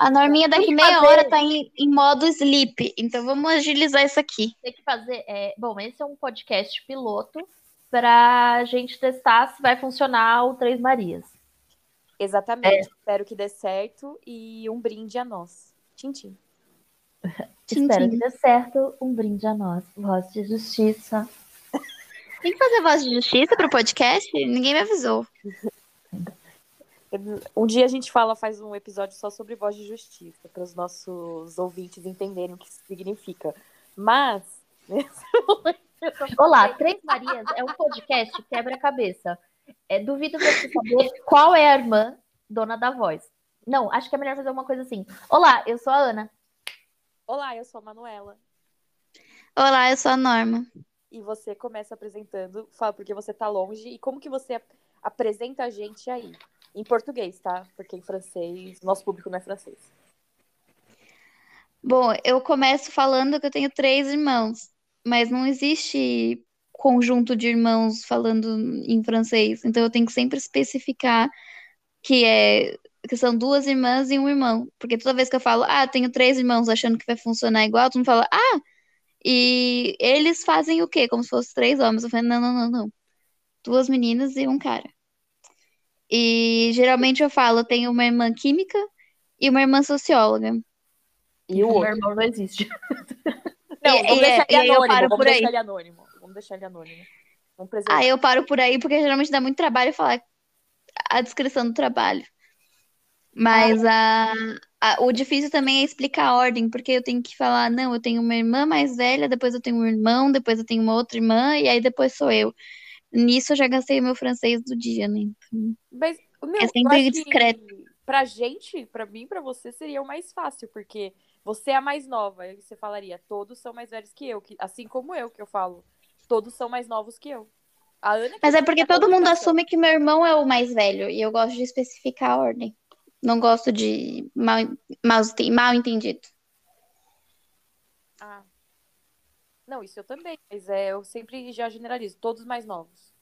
A norminha daqui meia fazer- hora tá em, em modo sleep. Então vamos agilizar isso aqui. Tem que fazer. é, bom, esse é um podcast piloto pra gente testar se vai funcionar o Três Marias. Exatamente. Espero que dê certo e um brinde a nós. Tchim, tchim. Tchim, Espero tchim. que dê certo. Um brinde a nós. Voz de justiça. Tem que fazer voz de justiça pro podcast? Ninguém me avisou. Um dia a gente fala, faz um episódio só sobre voz de justiça, para os nossos ouvintes entenderem o que isso significa. Mas, Olá, Três Marias é um podcast quebra-cabeça. É, duvido você saber qual é a irmã dona da voz. Não, acho que é melhor fazer uma coisa assim. Olá, eu sou a Ana. Olá, eu sou a Manuela. Olá, eu sou a Norma. E você começa apresentando, fala porque você tá longe e como que você ap- apresenta a gente aí. Em português, tá? Porque em francês, nosso público não é francês. Bom, eu começo falando que eu tenho três irmãos, mas não existe conjunto de irmãos falando em francês. Então eu tenho que sempre especificar que é que são duas irmãs e um irmão. Porque toda vez que eu falo, ah, tenho três irmãos achando que vai funcionar igual, todo mundo fala, ah, e eles fazem o quê? Como se fossem três homens. Eu falei, não, não, não, não. Duas meninas e um cara. E geralmente eu falo, eu tenho uma irmã química e uma irmã socióloga. E o Meu outro? irmão não existe. Não, E- vamos e deixar é- e ele aí eu anônimo. paro Vamos por aí. deixar ele anônimo. Vamos deixar ele anônimo. Vamos preservar. Ah, eu paro por aí porque geralmente dá muito trabalho falar a descrição do trabalho. Mas a, a- o difícil também é explicar a ordem, porque eu tenho que falar, não, eu tenho uma irmã mais velha, depois eu tenho um irmão, depois eu tenho uma outra irmã, e aí depois sou eu. Nisso eu já gastei o meu francês do dia, né? Então, Mas, meu, É sempre discreto. Pra gente, pra mim, pra você, seria o mais fácil, porque você é a mais nova. Aí você falaria, todos são mais velhos que eu. Que, assim como eu, que eu falo, todos são mais novos que eu. Mas é porque todo mundo assume que meu irmão é o mais velho, e eu gosto de especificar a ordem. Não gosto de mal, mal, mal entendido. Ah. Não, isso eu também, mas é, eu sempre já generalizo, todos mais novos.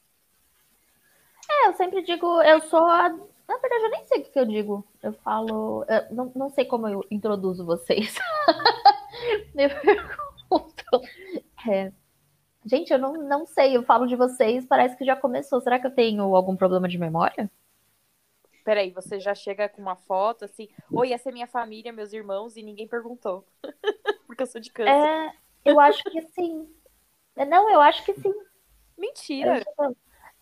É, eu sempre digo, eu sou a. Na verdade, eu nem sei o que eu digo. Eu falo. eu não, não sei como eu introduzo vocês. Me pergunto. É. Gente, eu não, não sei. Eu falo de vocês, parece que já começou. Será que eu tenho algum problema de memória? Peraí, você já chega com uma foto assim, oi, essa é minha família, meus irmãos, e ninguém perguntou. porque eu sou de câncer. É, eu acho que sim. Não, eu acho que sim. Mentira!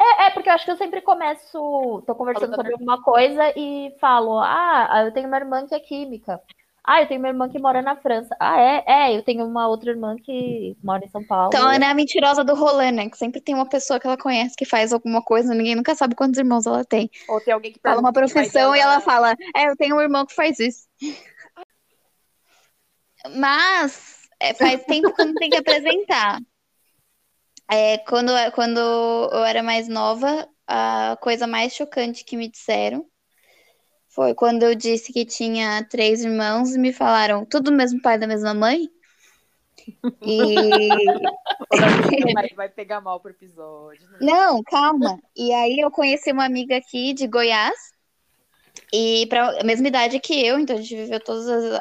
É, é, porque eu acho que eu sempre começo, tô conversando sobre alguma coisa e falo, ah, eu tenho uma irmã que é química. Ah, eu tenho uma irmã que mora na França. Ah, é? É, eu tenho uma outra irmã que mora em São Paulo. Então, a Ana é a mentirosa do rolê, né? Que sempre tem uma pessoa que ela conhece que faz alguma coisa, ninguém nunca sabe quantos irmãos ela tem. Ou tem alguém que Fala uma profissão e ela fala, é, eu tenho um irmão que faz isso. Mas é, faz tempo que eu não tenho que apresentar. É, quando, quando eu era mais nova, a coisa mais chocante que me disseram foi quando eu disse que tinha três irmãos e me falaram, tudo do mesmo pai da mesma mãe? E Vai, vai pegar mal pro episódio. né? Não, calma. E aí eu conheci uma amiga aqui de Goiás, e para a mesma idade que eu, então a gente viveu todas as,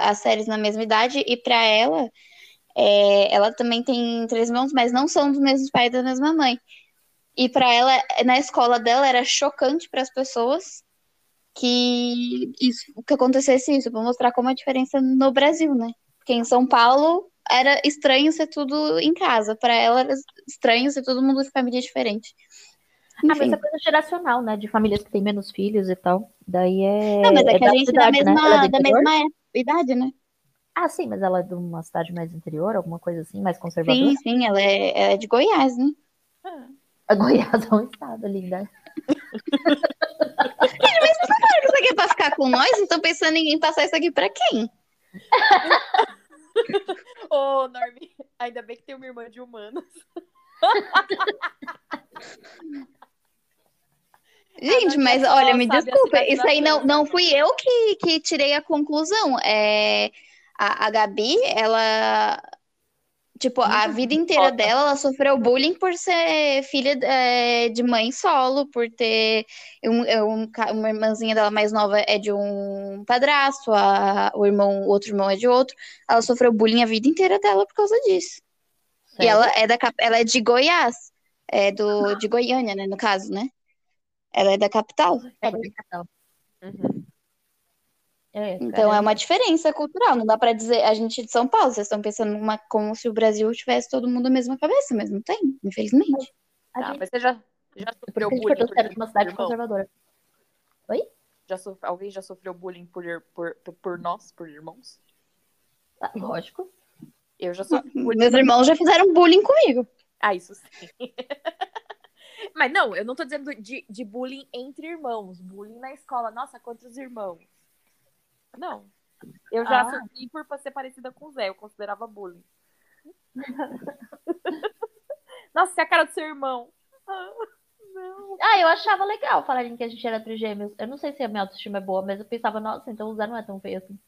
as séries na mesma idade, e para ela, é, ela também tem três irmãos, mas não são dos mesmos pais da mesma mãe. E para ela, na escola dela, era chocante para as pessoas que isso, que acontecesse isso, para mostrar como a diferença no Brasil, né? Porque em São Paulo era estranho ser tudo em casa, para ela era estranho ser todo mundo de família diferente. Ah, mas Enfim. é coisa geracional, né? De famílias que têm menos filhos e tal. Daí é. Não, mas é, que a da gente é da né? mesma, Ela é da mesma idade, né? Ah, sim, mas ela é de uma cidade mais interior, alguma coisa assim, mais conservadora. Sim, sim, ela é, ela é de Goiás, né? A Goiás é um estado linda. Isso aqui é pra ficar com nós? Estão pensando em passar isso aqui pra quem? Ô, Normi, ainda bem que tem uma irmã de humanos. Gente, mas olha, me desculpa, isso aí não, não fui eu que, que tirei a conclusão. É, a, a Gabi, ela Tipo, a vida inteira foda. dela, ela sofreu bullying por ser filha é, de mãe solo, por ter um, é, um uma irmãzinha dela mais nova é de um padrasto, a, o irmão, o outro irmão é de outro. Ela sofreu bullying a vida inteira dela por causa disso. E Sério? ela é da ela é de Goiás, é do de Goiânia, né, no caso, né? Ela é da capital. É, de capital. Uhum. É, Então é uma diferença cultural. Não dá pra dizer a gente é de São Paulo, vocês estão pensando numa, como se o Brasil tivesse todo mundo a mesma cabeça, mas não tem, infelizmente. a Tá, gente- mas você já, já sofreu bullying por, uma cidade irmão? conservadora. Já sof- Alguém já sofreu bullying por, por, por, nós, por irmãos? Tá, lógico. Eu já sofri bullying. Meus irmãos já fizeram bullying comigo. Ah, isso sim. Mas não, eu não tô dizendo de, de bullying entre irmãos. Bullying na escola. Nossa, quantos irmãos? Não. Eu já Ah. sofri por ser parecida com o Zé. Eu considerava bullying. Nossa, você é a cara do seu irmão. Ah, não. Ah, eu achava legal falarem que a gente era trigêmeos. Eu não sei se a minha autoestima é boa, mas eu pensava, nossa, então o Zé não é tão feio assim.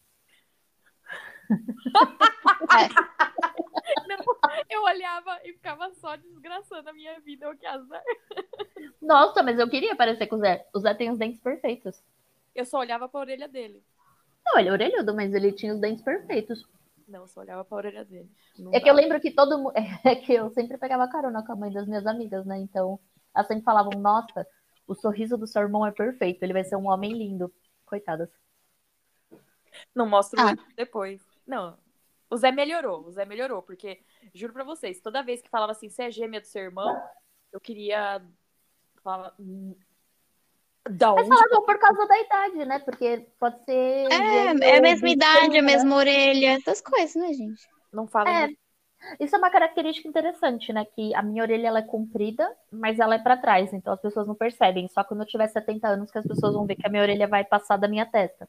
Eu olhava e ficava só desgraçando a minha vida. O que azar. Nossa, mas eu queria parecer com o Zé. O Zé tem os dentes perfeitos. Eu só olhava pra orelha dele. Não, ele é orelhudo, mas ele tinha os dentes perfeitos. Não, eu só olhava pra orelha dele. Não É que eu lembro que todo mundo. É que eu sempre pegava carona com a mãe das minhas amigas, né? Então, elas sempre falavam, nossa, o sorriso do seu irmão é perfeito, ele vai ser um homem lindo. Coitadas. Não mostro Ah. muito depois. Não. O Zé melhorou, o Zé melhorou, porque, juro pra vocês, toda vez que falava assim, você é gêmea do seu irmão, eu queria falar. "Hum, Da Mas onde? falavam por causa da idade, né? Porque pode ser. É, é a mesma idade, né? a mesma orelha, essas coisas, né, gente? Não fala É, muito. Isso é uma característica interessante, né? Que a minha orelha ela é comprida, mas ela é pra trás, então as pessoas não percebem. Só quando eu tiver 70 anos que as pessoas vão ver que a minha orelha vai passar da minha testa.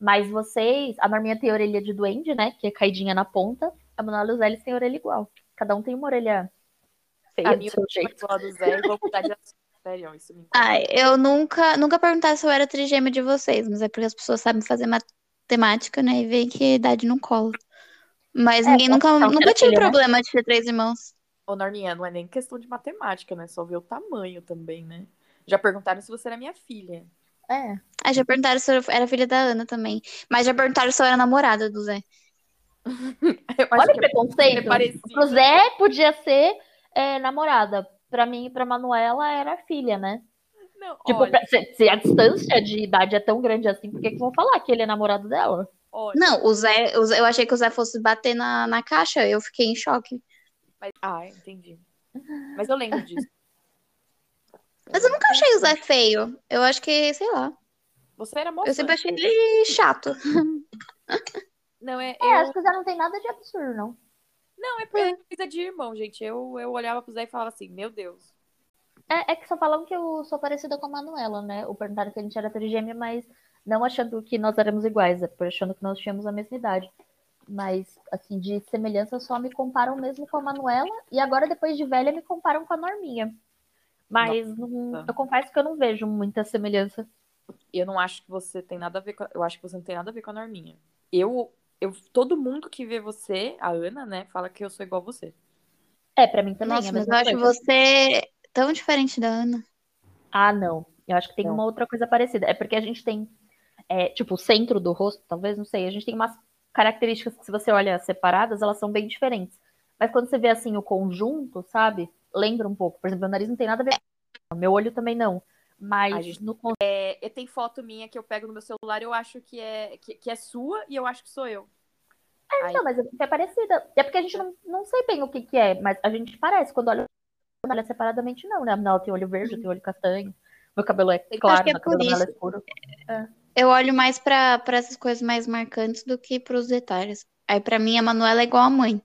Mas vocês, a Norminha tem orelha de duende, né? Que é caidinha na ponta. A Manuela e o Zé eles têm orelha igual. Cada um tem uma orelha feia A do minha seu jeito. do Zé e vou de assunto. Sério, isso me incomoda. Ai, eu nunca, nunca perguntaram se eu era trigêmea de vocês, mas é porque as pessoas sabem fazer matemática, né? E veem que a idade não cola. Mas É, ninguém nunca, então, nunca tive filho, né? problema de ter três irmãos. Ô, Norminha, não é nem questão de matemática, né? Só ver o tamanho também, né? Já perguntaram se você era minha filha. É. Ah, já perguntaram se eu era filha da Ana também. Mas já perguntaram se eu era namorada do Zé. Eu acho Olha o que é preconceito. Pro Zé podia ser é, namorada. Pra mim e pra Manuela era filha, né? Não, Tipo, olha, pra- se, se a distância de idade é tão grande assim, por que, que vão falar que ele é namorado dela? olha. Não, o Zé, o Zé- eu achei que o Zé fosse bater na, na caixa, eu fiquei em choque. Mas- Ah, entendi. Mas eu lembro disso. Mas eu nunca achei o Zé feio. Eu acho que, sei lá. Você era moça. Eu sempre achei ele chato. Não, é. É, eu- acho que o Zé não tem nada de absurdo, não. Não, é porque é coisa de irmão, gente. Eu, eu olhava pro Zé e falava assim, meu Deus. É, é que só falam que eu sou parecida com a Manuela, né? O perguntaram que a gente era trigêmea, mas não achando que nós éramos iguais, é por achando que nós tínhamos a mesma idade. Mas, assim, de semelhança só me comparam mesmo com a Manuela e agora, depois de velha, me comparam com a Norminha. Mas não- eu confesso que eu não vejo muita semelhança. Eu não acho que você tem nada a ver com. a- Eu acho que você não tem nada a ver com a Norminha. Eu, eu. Todo mundo que vê você, a Ana, né, fala que eu sou igual a você. É, pra mim também Nossa, é a mas eu mesma acho coisa. você tão diferente da Ana. Ah, não. Eu acho que tem Não. uma outra coisa parecida. É porque a gente tem, é, tipo, o centro do rosto, talvez, não sei. A gente tem umas características que, se você olha separadas, elas são bem diferentes. Mas quando você vê, assim, o conjunto, sabe? Lembra um pouco. Por exemplo, meu nariz não tem nada a ver com meu olho também não. Mas A gente- no É, e tem foto minha que eu pego no meu celular, eu acho que é, que, que é sua e eu acho que sou eu. Aí- Não, mas é parecida. É porque a gente não, não sei bem o que, que é, mas a gente parece. Quando olha, quando olha separadamente, não, né? Não, ela tem olho verde, eu tenho olho castanho. Meu cabelo é claro, que é meu cabelo é escuro. Eu olho mais pra, pra essas coisas mais marcantes do que pros detalhes. Aí, pra mim, a Manuela é igual a mãe.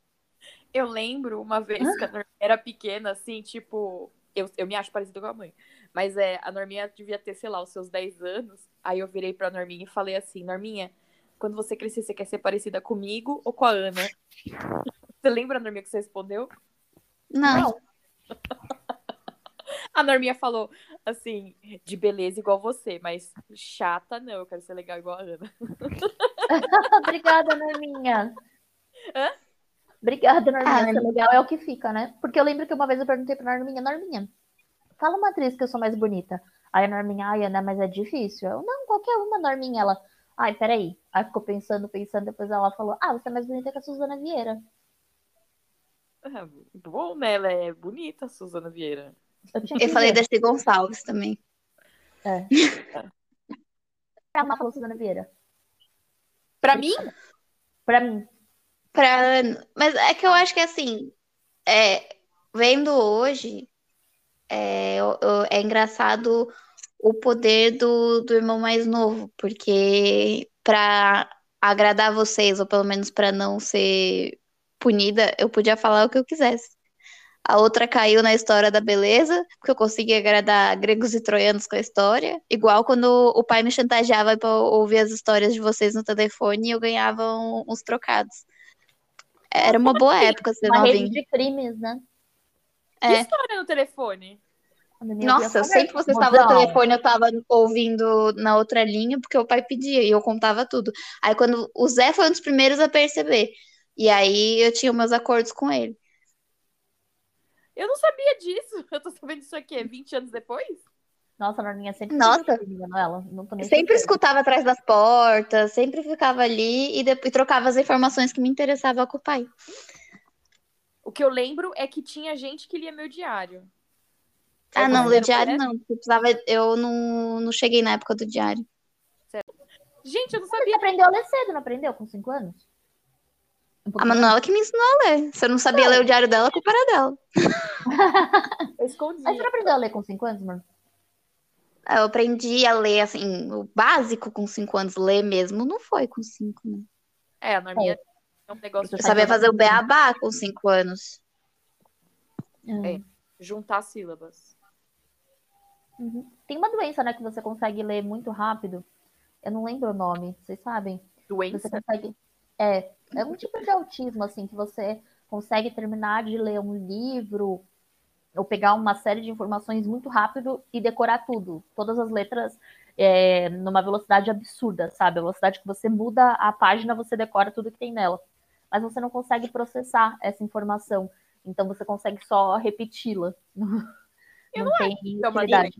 Eu lembro uma vez que a Norminha era pequena, assim, tipo. Eu, eu me acho parecida com a mãe. Mas é, a Norminha devia ter, sei lá, os seus 10 anos. Aí eu virei pra Norminha e falei assim: Norminha, quando você crescer, você quer ser parecida comigo ou com a Ana? Você lembra, Norminha, que você respondeu? Não. A Norminha falou assim: de beleza igual você, mas chata não, eu quero ser legal igual a Ana. Obrigada, Norminha. Hã? Obrigada, Norminha. Ah, legal é o que fica, né? Porque eu lembro que uma vez eu perguntei pra Norminha, Norminha, fala uma atriz que eu sou mais bonita. Aí a Norminha, ai, Ana, mas é difícil. Eu, não, qualquer uma, Norminha. Ela, ai, peraí. Aí ficou pensando, pensando, depois ela falou, ah, você é mais bonita que a Suzana Vieira. Ah, Bom, né? Ela é bonita, Suzana Vieira. Eu, Eu falei da Darcy Gonçalves também. Ela falou Suzana Vieira. Pra mim, Pra mim. Pra... Mas é que eu acho que assim, é, vendo hoje, é, é engraçado o poder do, do irmão mais novo, porque pra agradar vocês, ou pelo menos pra não ser punida, eu podia falar o que eu quisesse. A outra caiu na história da beleza, porque eu consegui agradar gregos e troianos com a história. Igual quando o pai me chantageava eu ouvir as histórias de vocês no telefone e eu ganhava uns trocados. Era uma boa época ser Uma rede novinho. de crimes, né? que É. história no telefone? Nossa, tia sempre que você estava no "Mozão, telefone, eu tava ouvindo na outra linha, porque o pai pedia e eu contava tudo. Aí quando o Zé foi um dos primeiros a perceber. E aí eu tinha meus acordos com ele. Eu não sabia disso. Eu tô sabendo disso aqui 20 anos depois? Nossa, a Norminha sempre Nossa. Manuela. Não tô nem Sempre escutava atrás das portas, sempre ficava ali e, depois trocava as informações que me interessavam com o pai. O que eu lembro é que tinha gente que lia meu diário. Ah, não, Você ler diário não. Eu, precisava, eu não, não cheguei na época do diário. Gente, eu não Você sabia. aprendeu a ler cedo, não aprendeu? Com 5 anos? Um A Manuela que me ensinou a ler. Se eu não sabia ler o diário dela, a culpa era dela. Eu escondi. Mas você não aprendeu a ler com 5 anos, mano? Eu aprendi a ler, assim, o básico com cinco anos. Ler mesmo não foi com cinco, né? É, a Norminha é um negócio Eu sabia fazer o beabá com cinco anos. É. juntar sílabas. Uhum. Tem uma doença, né, que você consegue ler muito rápido. Eu não lembro o nome, vocês sabem? Você Doença. consegue. É, é um tipo de autismo, assim, que você consegue terminar de ler um livro ou pegar uma série de informações muito rápido e decorar tudo. Todas as letras é, numa velocidade absurda, sabe? A velocidade que você muda a página, você decora tudo que tem nela. Mas você não consegue processar essa informação. Então você consegue só repeti-la. Eu não tem é uma utilidade.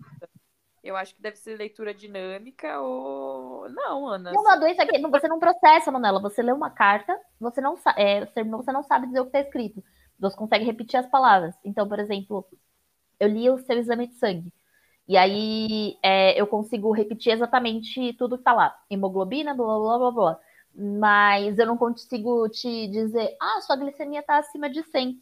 Eu acho que deve ser leitura dinâmica ou. Não, Ana. É uma doença que você não processa, Manela. Você lê uma carta, você não, é, você não sabe dizer o que está escrito. Você consegue repetir as palavras. Então, por exemplo, eu li o seu exame de sangue. E aí é, eu consigo repetir exatamente tudo que tá lá. Hemoglobina, blá blá blá blá. Mas eu não consigo te dizer, ah, sua glicemia tá acima de 100.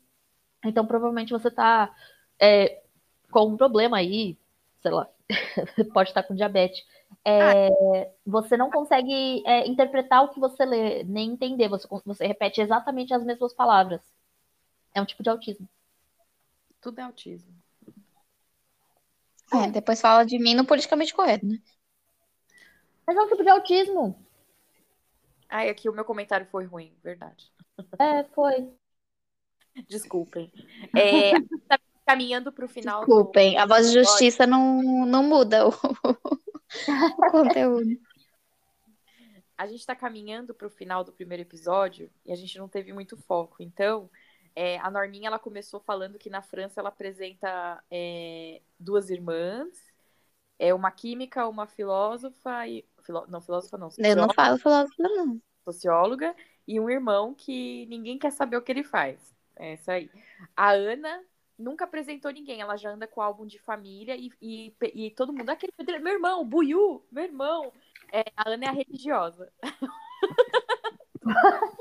Então, provavelmente você tá é, com um problema aí, sei lá, pode estar com diabetes. É, você não consegue é, interpretar o que você lê, nem entender. Você, você repete exatamente as mesmas palavras. É um tipo de autismo. Tudo é autismo. É, depois fala de mim no politicamente correto, né? Mas é um tipo de autismo. Ai, aqui o meu comentário foi ruim, verdade. É, foi. Desculpem. É, tá caminhando pro final. do- Desculpem, a voz de justiça não, não muda o, o conteúdo. A gente tá caminhando pro final do primeiro episódio e a gente não teve muito foco. Então, é, a Norminha ela começou falando que na França ela apresenta é, duas irmãs, é uma química, uma filósofa e filó- não filósofa não, Eu não falo filósofo, não. socióloga e um irmão que ninguém quer saber o que ele faz. É isso aí. A Ana nunca apresentou ninguém, ela já anda com álbum de família e, e, e todo mundo, aquele pedreiro, meu irmão, Buiu, meu irmão. É, a Ana é a religiosa.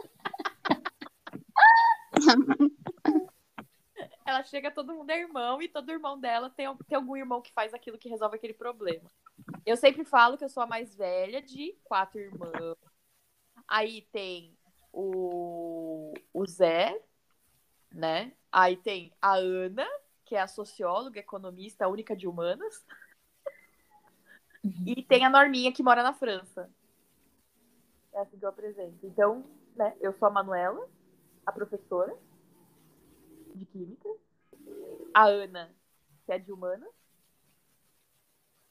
Ela chega, todo mundo é irmão, e todo irmão dela tem, tem algum irmão que faz aquilo que resolve aquele problema. Eu sempre falo que eu sou a mais velha de quatro irmãos. Aí tem o, o Zé, né? Aí tem a Ana, que é a socióloga, economista, única de humanas. E tem a Norminha, que mora na França. É assim que eu apresento. Então, né, eu sou a Manuela, a professora de Química. A Ana, que é de Humanas.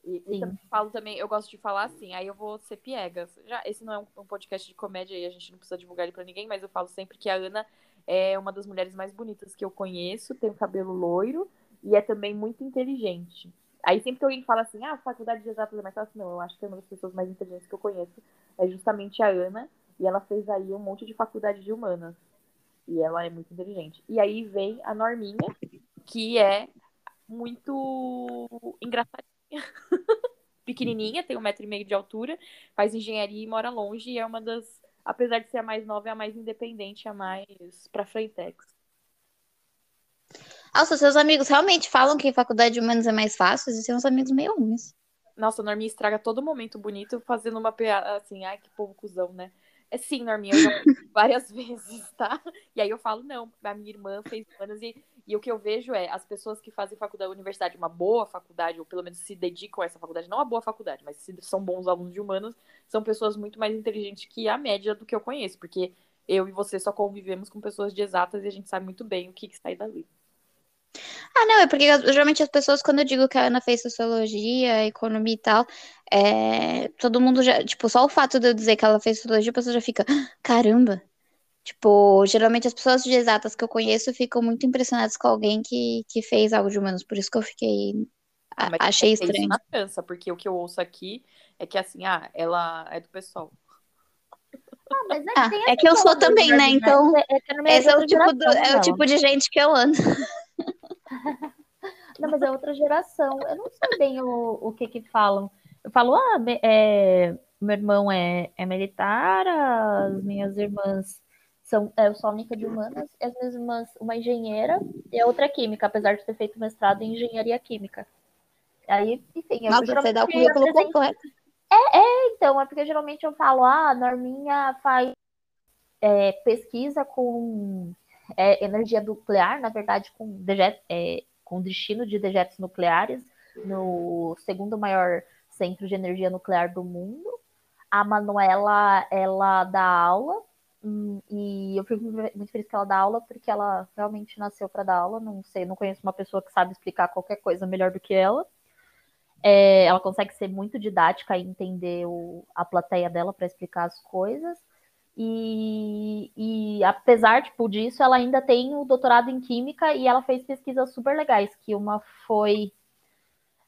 E, e também falo também, eu gosto de falar assim, aí eu vou ser piegas. Já, esse não é um, um podcast de comédia e a gente não precisa divulgar ele pra ninguém, mas eu falo sempre que a Ana é uma das mulheres mais bonitas que eu conheço, tem o cabelo loiro e é também muito inteligente. Aí sempre que alguém fala assim, ah, faculdade de exatas é mais fácil, não, eu acho que é uma das pessoas mais inteligentes que eu conheço é justamente a Ana, e ela fez aí um monte de faculdade de humanas. E ela é muito inteligente. E aí vem a Norminha, que é muito engraçadinha. Pequenininha, tem um metro e meio de altura, faz engenharia e mora longe, e é uma das, apesar de ser a mais nova, é a mais independente, a mais pra frentex. Nossa, seus amigos realmente falam que faculdade de humanos é mais fácil? E uns amigos meio ruins. Nossa, a Norminha estraga todo momento bonito fazendo uma piada assim, ai, que povo cuzão, né? É sim, Norminha, eu já várias vezes, tá? E aí eu falo, não, a minha irmã fez humanas e, e o que eu vejo é as pessoas que fazem faculdade, universidade, uma boa faculdade, ou pelo menos se dedicam a essa faculdade, não a boa faculdade, mas se são bons alunos de humanas, são pessoas muito mais inteligentes que a média do que eu conheço, porque eu e você só convivemos com pessoas de exatas e a gente sabe muito bem o que, que sai dali. Ah, não, é porque geralmente as pessoas, quando eu digo que a Ana fez sociologia, economia e tal, é, todo mundo já, tipo, só o fato de eu dizer que ela fez sociologia, a pessoa já fica, ah, caramba. Tipo, geralmente as pessoas de exatas que eu conheço ficam muito impressionadas com alguém que, que fez algo de humanos, por isso que eu fiquei. Ah, a- achei é estranho. Isso na França, porque o que eu ouço aqui é que assim, ah, ela é do pessoal. Ah, mas é, Ah, é que eu sou também, né? Então, é- é minha Esse é o tipo, do- é o tipo de gente que eu ando. Mas é outra geração. Eu não sei bem o, o que que falam. Eu falo, ah, é, meu irmão é, é militar, as minhas irmãs são, é, eu sou a única de humanas, e as minhas irmãs, uma engenheira e a outra é química, apesar de ter feito mestrado em engenharia química. Aí, enfim, eu Nossa, você dá o currículo completo. então, é porque geralmente eu falo, ah, a Norminha faz é, pesquisa com é, energia nuclear, na verdade, com, é, com destino de dejetos nucleares, no segundo maior centro de energia nuclear do mundo. A Manuela, ela dá aula, hum, e eu fico muito feliz que ela dá aula, porque ela realmente nasceu para dar aula. Não sei, não conheço uma pessoa que sabe explicar qualquer coisa melhor do que ela. É, ela consegue ser muito didática e entender o, a plateia dela para explicar as coisas. E, e apesar tipo, disso, ela ainda tem o doutorado em Química e ela fez pesquisas super legais, que uma foi.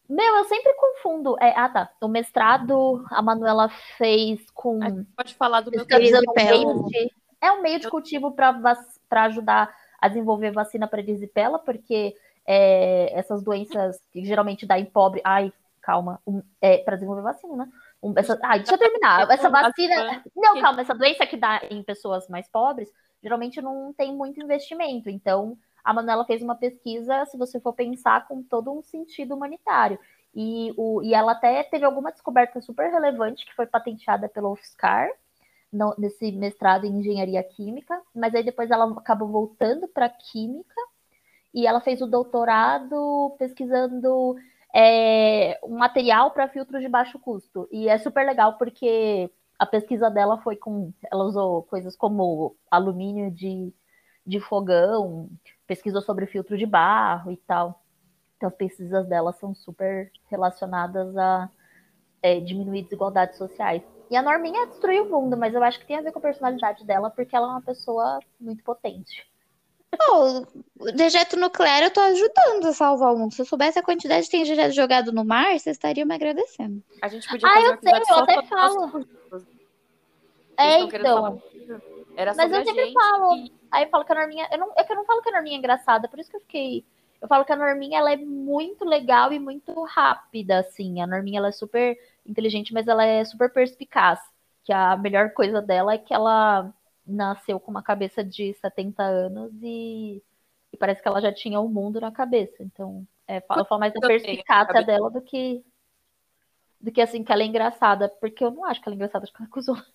Meu, eu sempre confundo. É, ah, tá. O mestrado a Manuela fez com. Pode falar do meu pesquisa querido meio de- É um meio de cultivo para ajudar a desenvolver vacina para erisipela, porque é, essas doenças que geralmente dá em pobre. Ai, calma. É, para desenvolver vacina, né? Um, essa, ai, deixa eu terminar. Essa vacina. Não, calma, essa doença que dá em pessoas mais pobres, geralmente não tem muito investimento. Então, a Manuela fez uma pesquisa, se você for pensar, com todo um sentido humanitário. E, o, e ela até teve alguma descoberta super relevante que foi patenteada pela UFSCar, no, nesse mestrado em engenharia química, mas aí depois ela acabou voltando para química e ela fez o doutorado pesquisando é, um material para filtros de baixo custo. E é super legal porque a pesquisa dela foi com. Ela usou coisas como alumínio de, de fogão, pesquisou sobre filtro de barro e tal. Então as pesquisas dela são super relacionadas a é, diminuir desigualdades sociais. E a Norminha destruiu o mundo, mas eu acho que tem a ver com a personalidade dela, porque ela é uma pessoa muito potente. Pô, o dejeto nuclear eu tô ajudando a salvar o mundo. Se eu soubesse a quantidade de tem dejeto jogado no mar, vocês estariam me agradecendo. A gente podia Ah, fazer eu um sei, eu só até falo. É, então. Era Mas eu sempre falo. e- Aí eu falo que a Norminha. Eu não, é que eu não falo que a Norminha é engraçada, por isso que eu fiquei. Eu falo que a Norminha ela é muito legal e muito rápida, assim. A Norminha ela é super inteligente, mas ela é super perspicaz. Que a melhor coisa dela é que ela nasceu com uma cabeça de 70 anos e, e parece que ela já tinha o mundo na cabeça. Então, é, eu falo mais da perspicácia dela do que do que assim que ela é engraçada, porque eu não acho que ela é engraçada, acho que ela é cuzona.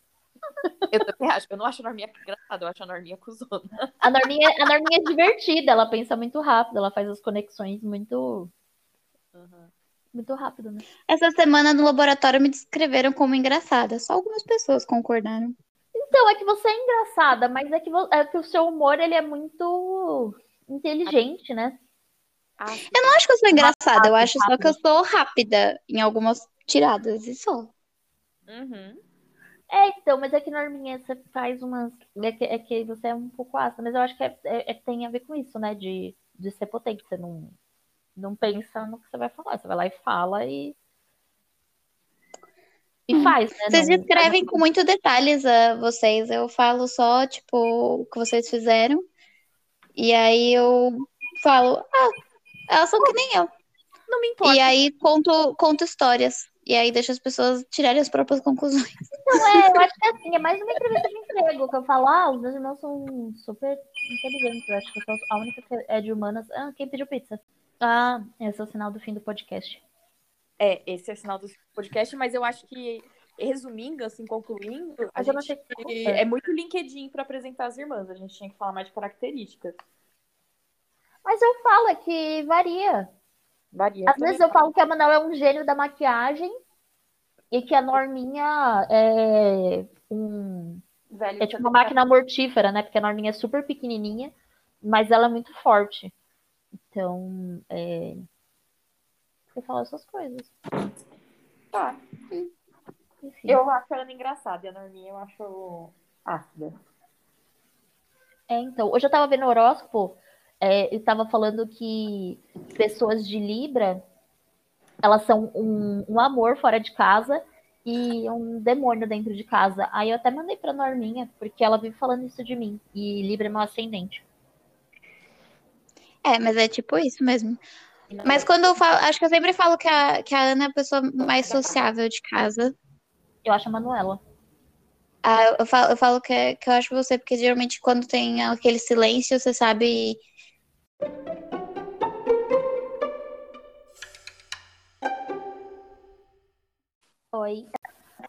Eu também acho. Eu não acho a Norminha engraçada, eu acho a Norminha cuzona. A Norminha, a Norminha é divertida, ela pensa muito rápido, ela faz as conexões muito, Uhum. muito rápido, né? Essa semana no laboratório me descreveram como engraçada. Só algumas pessoas concordaram. Então, é que você é engraçada, mas é que, é que o seu humor, ele é muito inteligente, né? Ah. Eu não acho que eu sou engraçada, eu rápido, acho só que eu sou rápida em algumas tiradas e só. Uhum. É, então, mas é que Norminha, você faz umas. É que, é que você é um pouco ácida, mas eu acho que é, é- é- tem a ver com isso, né? De, de ser potente. Você não, não pensa no que você vai falar. Você vai lá e fala e. E Hum. faz, né? Vocês Não- descrevem com muito detalhes a vocês. Eu falo só, tipo, o que vocês fizeram. E aí eu falo, ah, elas são que nem eu. Não me importa. E aí conto, conto histórias. E aí deixo as pessoas tirarem as próprias conclusões. Não, é, eu acho que é assim, é mais uma entrevista de emprego, que eu falo, ah, os meus irmãos são super inteligentes, eu acho que eu sou a única que é de humanas. Ah, quem pediu pizza? Ah, esse é o sinal do fim do podcast. É, esse é o sinal do podcast, mas eu acho que, resumindo, assim, concluindo, a gente que- é muito LinkedIn para apresentar as irmãs. A gente tinha que falar mais de características. Mas eu falo, é que varia. Varia. Às vezes eu falo que a Manuel é um gênio da maquiagem e que a Norminha é um Velho, é tipo uma máquina mortífera, né? Porque a Norminha é super pequenininha, mas ela é muito forte. Então, é... eu falo essas coisas. Tá. Enfim. Eu acho a Ana engraçada e a Norminha eu acho ácida. É, então, hoje eu tava vendo o horóscopo, é, e tava falando que pessoas de Libra, elas são um, um amor fora de casa e um demônio dentro de casa. Aí eu até mandei pra Norminha, porque ela vive falando isso de mim. E Libra é meu ascendente. É, mas é tipo isso mesmo. Mas quando eu falo, acho que eu sempre falo que a, que a Ana é a pessoa mais sociável de casa. Eu acho a Manuela. Ah, eu falo, eu falo que, que eu acho você, porque geralmente quando tem aquele silêncio, você sabe. Oi.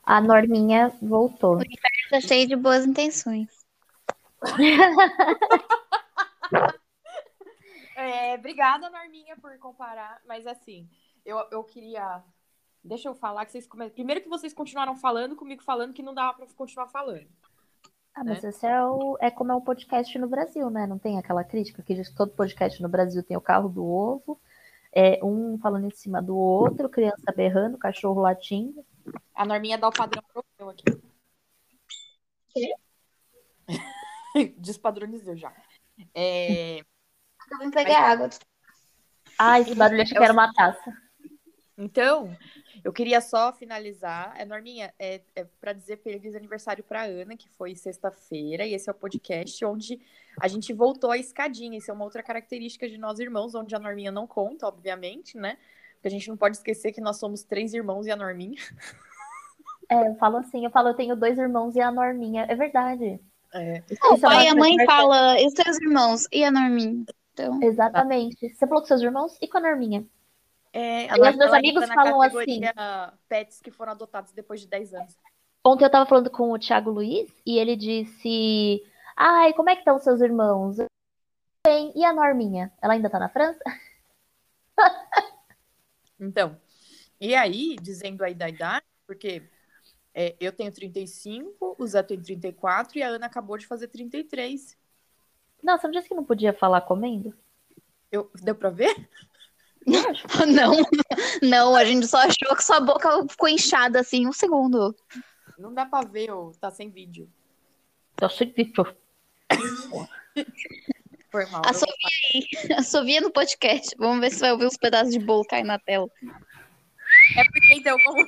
A Norminha voltou. Tá cheio de boas intenções. É, obrigada, Norminha, por comparar. Mas assim, eu, eu queria. Deixa eu falar que vocês come... Primeiro que vocês continuaram falando comigo falando que não dava pra continuar falando. Ah, mas esse é, o, é como é o podcast no Brasil, né? Não tem aquela crítica que diz que todo podcast no Brasil tem o carro do ovo, é, um falando em cima do outro, criança berrando, cachorro latindo. A Norminha dá o padrão pro meu aqui. Despadronizou já. É, Eu vim pegar água. Ah, esse barulho achei que era uma taça. Então, eu queria só finalizar. É, Norminha, é, é para dizer feliz aniversário para Ana, que foi sexta-feira, e esse é o podcast onde a gente voltou à escadinha. Isso é uma outra característica de nós irmãos, onde a Norminha não conta, obviamente, né? Porque a gente não pode esquecer que nós somos três irmãos e a Norminha. É, eu falo assim, eu falo, eu tenho dois irmãos e a Norminha. É verdade. É. O é pai e a mãe fala, e os seus irmãos? E a Norminha? Então, Exatamente. Você falou com seus irmãos e com a Norminha. É, E os meus ela amigos falam assim. Pets que foram adotados depois de 10 anos. Ontem eu tava falando com o Thiago Luiz e ele disse: Ai, como é que estão seus irmãos? Bem, e a Norminha? Ela ainda tá na França? Então, e aí, dizendo aí da idade, porque é, eu tenho 35, o Zé tem 34 e a Ana acabou de fazer 33. Não, você não disse que não podia falar comendo? Eu, deu pra ver? não, não, a gente só achou que sua boca ficou inchada assim, um segundo. Não dá pra ver, ô, tá sem vídeo. Eu sei que Foi mal. A eu- Sofia aí, no podcast. Vamos ver se vai ouvir uns pedaços de bolo cair na tela. É porque, então, como,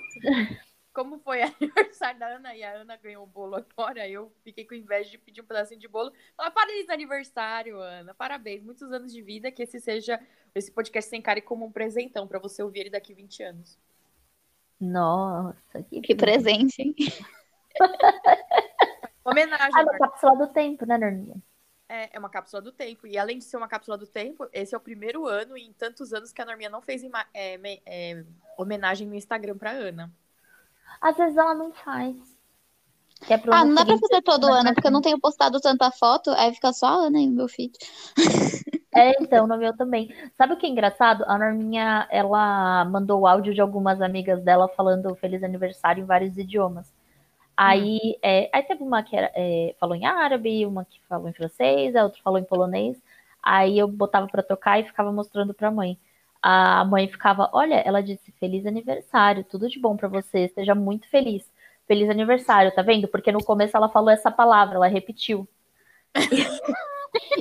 como foi aniversário da Ana e a Ana ganhou o bolo agora, eu fiquei com inveja de pedir um pedacinho de bolo. Falar, parabéns aniversário, Ana. Parabéns. Muitos anos de vida. Que esse seja, esse podcast sem cara como um presentão pra você ouvir ele daqui 20 anos. Nossa, que, Que presente, hein? Homenagem, Ah, uma Marcos. cápsula do tempo, né, Norminha? É, é uma cápsula do tempo. E além de ser uma cápsula do tempo, esse é o primeiro ano em tantos anos que a Norminha não fez é, é, homenagem no Instagram pra Ana. Às vezes ela não faz. É Ah, não dá pra fazer todo ano, porque eu não tenho postado tanta foto, aí fica só a Ana no meu feed. É, então, no meu também. Sabe o que é engraçado? A Norminha, ela mandou o áudio de algumas amigas dela falando feliz aniversário em vários idiomas. Aí, é, aí teve uma que era, é, falou em árabe, uma que falou em francês, a outra falou em polonês. Aí eu botava pra tocar e ficava mostrando pra mãe. A mãe ficava, olha, ela disse feliz aniversário, tudo de bom pra você, seja muito feliz. feliz aniversário, tá vendo? Porque no começo ela falou essa palavra, ela repetiu.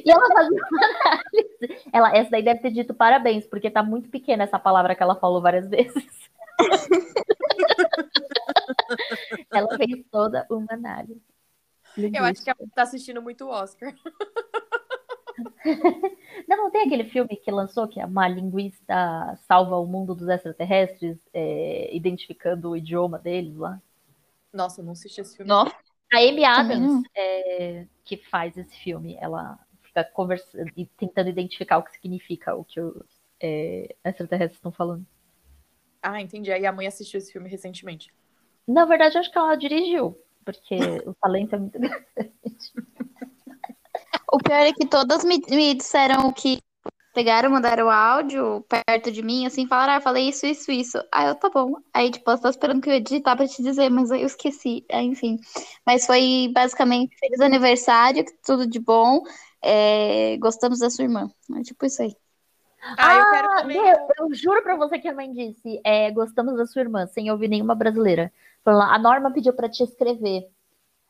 e ela fazia uma análise. Ela, essa daí deve ter dito parabéns, porque tá muito pequena essa palavra que ela falou várias vezes. ela fez toda uma análise. Eu acho que ela tá assistindo muito Oscar. Não, não tem aquele filme que lançou que uma linguista salva o mundo dos extraterrestres, é, identificando o idioma deles lá? Nossa, eu não assisti esse filme. Nossa. A Amy Adams, é, que faz esse filme, ela fica conversando e tentando identificar o que significa o que os é, extraterrestres estão falando. Ah, entendi. Aí a mãe assistiu esse filme recentemente. Na verdade, acho que ela dirigiu, porque o talento é muito grande. O pior é que todas me, me disseram que pegaram, mandaram áudio perto de mim, assim, falaram, ah, falei isso, isso, isso. Aí eu, tá bom. Aí, tipo, eu tava esperando que eu ia digitar pra te dizer, mas aí eu esqueci. Aí, enfim. Mas foi basicamente feliz aniversário, tudo de bom. É, gostamos da sua irmã. É tipo isso aí. Ah, eu quero também. meu, eu juro pra você que a mãe disse, é, gostamos da sua irmã, sem ouvir nenhuma brasileira. Falou lá, A Norma pediu pra te escrever.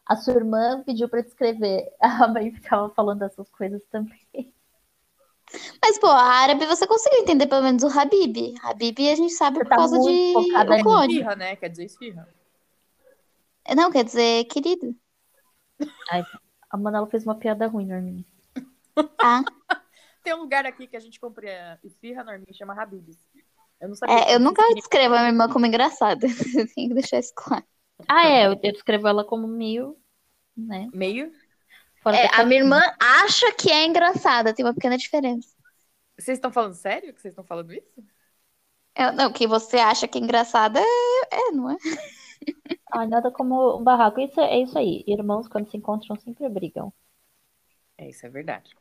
A sua irmã pediu pra te escrever. A mãe ficava falando essas coisas também. Mas, pô, a árabe você conseguiu entender pelo menos o Habib. Habib a gente sabe Você por tá causa de focada o clone. Esfirra, né? Quer dizer esfirra. Não, quer dizer, querido. A Manela fez uma piada ruim, Norminha. Ah, Tem um lugar aqui que a gente compra esfirra, Norminha, chama Habib's. Eu não sabia. é, eu nunca descrevo a minha irmã como engraçada. Tenho que deixar isso claro. Ah, é, eu, descrevo ela como meio, né? Meio. Fora É, a minha irmã acha que é engraçada, tem uma pequena diferença. Vocês estão falando sério que vocês estão falando isso? É, não, que você acha que é engraçada é, é, não é? Ai, nada como um barraco. Isso, é isso aí. Irmãos, quando se encontram, sempre brigam. É, isso é verdade.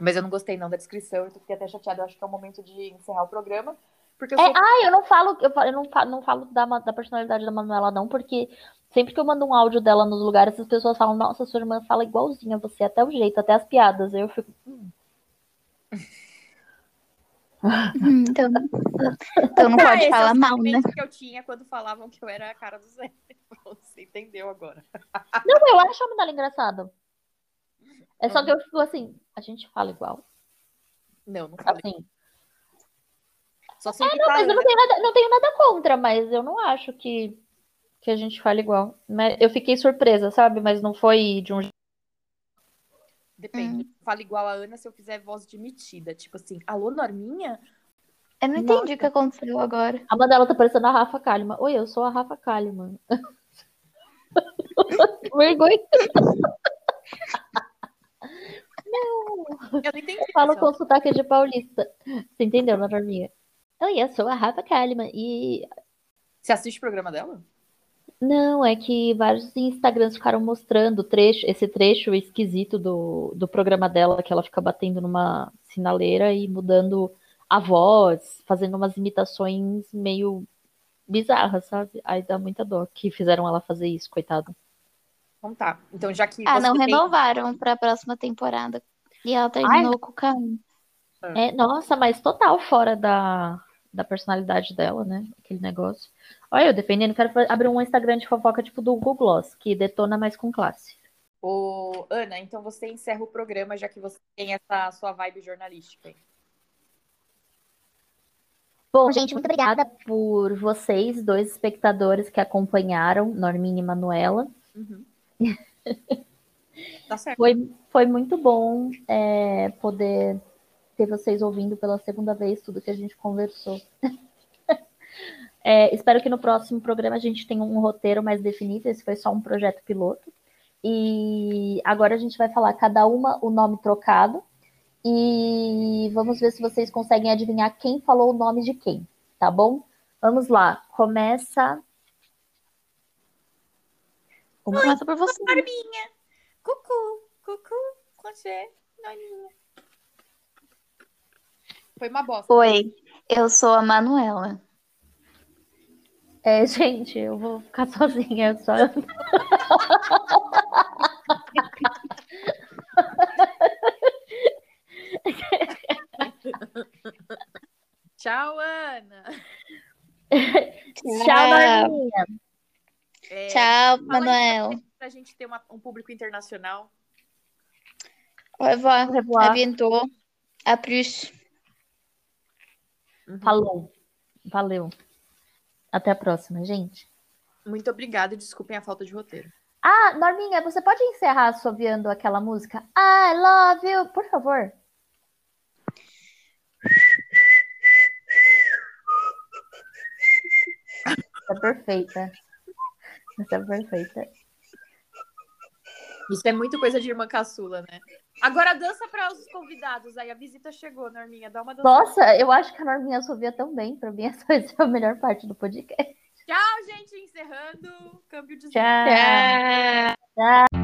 Mas eu não gostei não da descrição, eu fiquei até chateada. Eu acho que é o momento de encerrar o programa. Porque eu É, sou. ah, eu não falo, eu, fa- eu não falo, não falo da, da personalidade da Manuela, não, porque sempre que eu mando um áudio dela nos lugares, as pessoas falam, nossa, sua irmã fala igualzinha a você, até o jeito, até as piadas. Aí eu fico, hum, Hum, Então, então não Ah, pode é falar mal, né? que eu tinha quando falavam que eu era a cara do Zé. Você entendeu agora. Não, eu acho a Manuela engraçada. É só que eu fico assim, a gente fala igual. Não, não falei. Assim. Só sei que Não, tá mas eu não tenho nada, não tenho nada contra, mas eu não acho que, que a gente fala igual. Mas eu fiquei surpresa, sabe? Mas não foi de um jeito. Depende. Fala igual a Ana se eu fizer voz de metida. Tipo assim, alô, Norminha? Eu não entendi o que aconteceu agora. A Mandela tá parecendo a Rafa Kalimann. Oi, eu sou a Rafa Kalimann. Vergonha. Eu não entendi. Fala Marcelo. com sotaque de paulista. Você entendeu, na Norminha? Oi, eu sou a Rafa Kalimann. E Você assiste o programa dela? não, é que vários Instagrams ficaram mostrando trecho, esse trecho esquisito do, do programa dela, que ela fica batendo numa sinaleira e mudando a voz, fazendo umas imitações meio bizarras, sabe? Aí dá muita dó que fizeram ela fazer isso, coitada. Então tá. Então, já que Ah, você não tem- renovaram pra próxima temporada. E ela terminou com o Caio. É, nossa, mas total fora da, da personalidade dela, né? Aquele negócio. Olha, eu defendendo, quero abrir um Instagram de fofoca tipo do Google Gloss, que detona mais com classe. Ô, Ana, então você encerra o programa, já que você tem essa sua vibe jornalística. aí. Bom, gente, muito obrigada por vocês, dois espectadores que acompanharam, Norminha e Manuela. Uhum. tá certo. Foi, foi muito bom é, poder ter vocês ouvindo pela segunda vez tudo que a gente conversou. É, espero que no próximo programa a gente tenha um roteiro mais definido. Esse foi só um projeto piloto. E agora a gente vai falar cada uma o nome trocado. E vamos ver se vocês conseguem adivinhar quem falou o nome de quem, tá bom? Vamos lá. Começa. Começa por você. Norminha. Cucu, cucu, você, Norminha. Foi uma bosta. Oi, eu sou a Manuela. É, gente, eu vou ficar sozinha. Só... Tchau, Ana. Tchau, Norminha. É, Tchau, Manuel. aí Pra gente ter uma- um público internacional. Au revoir. Au revoir. À bientôt. À plus. Falou. Valeu. Até a próxima, gente. Muito obrigada e desculpem a falta de roteiro. Ah, Norminha, você pode encerrar assoviando aquela música I love you, por favor? Essa é perfeita. Essa é perfeita. Isso é muito coisa de irmã caçula, né? Agora dança para os convidados. Aí a visita chegou, Norminha. Dá uma dança. Nossa, eu acho que a Norminha assovia tão bem. Pra mim, essa vai ser a melhor parte do podcast. Tchau, gente. Encerrando. Câmbio de Tchau. Tchau.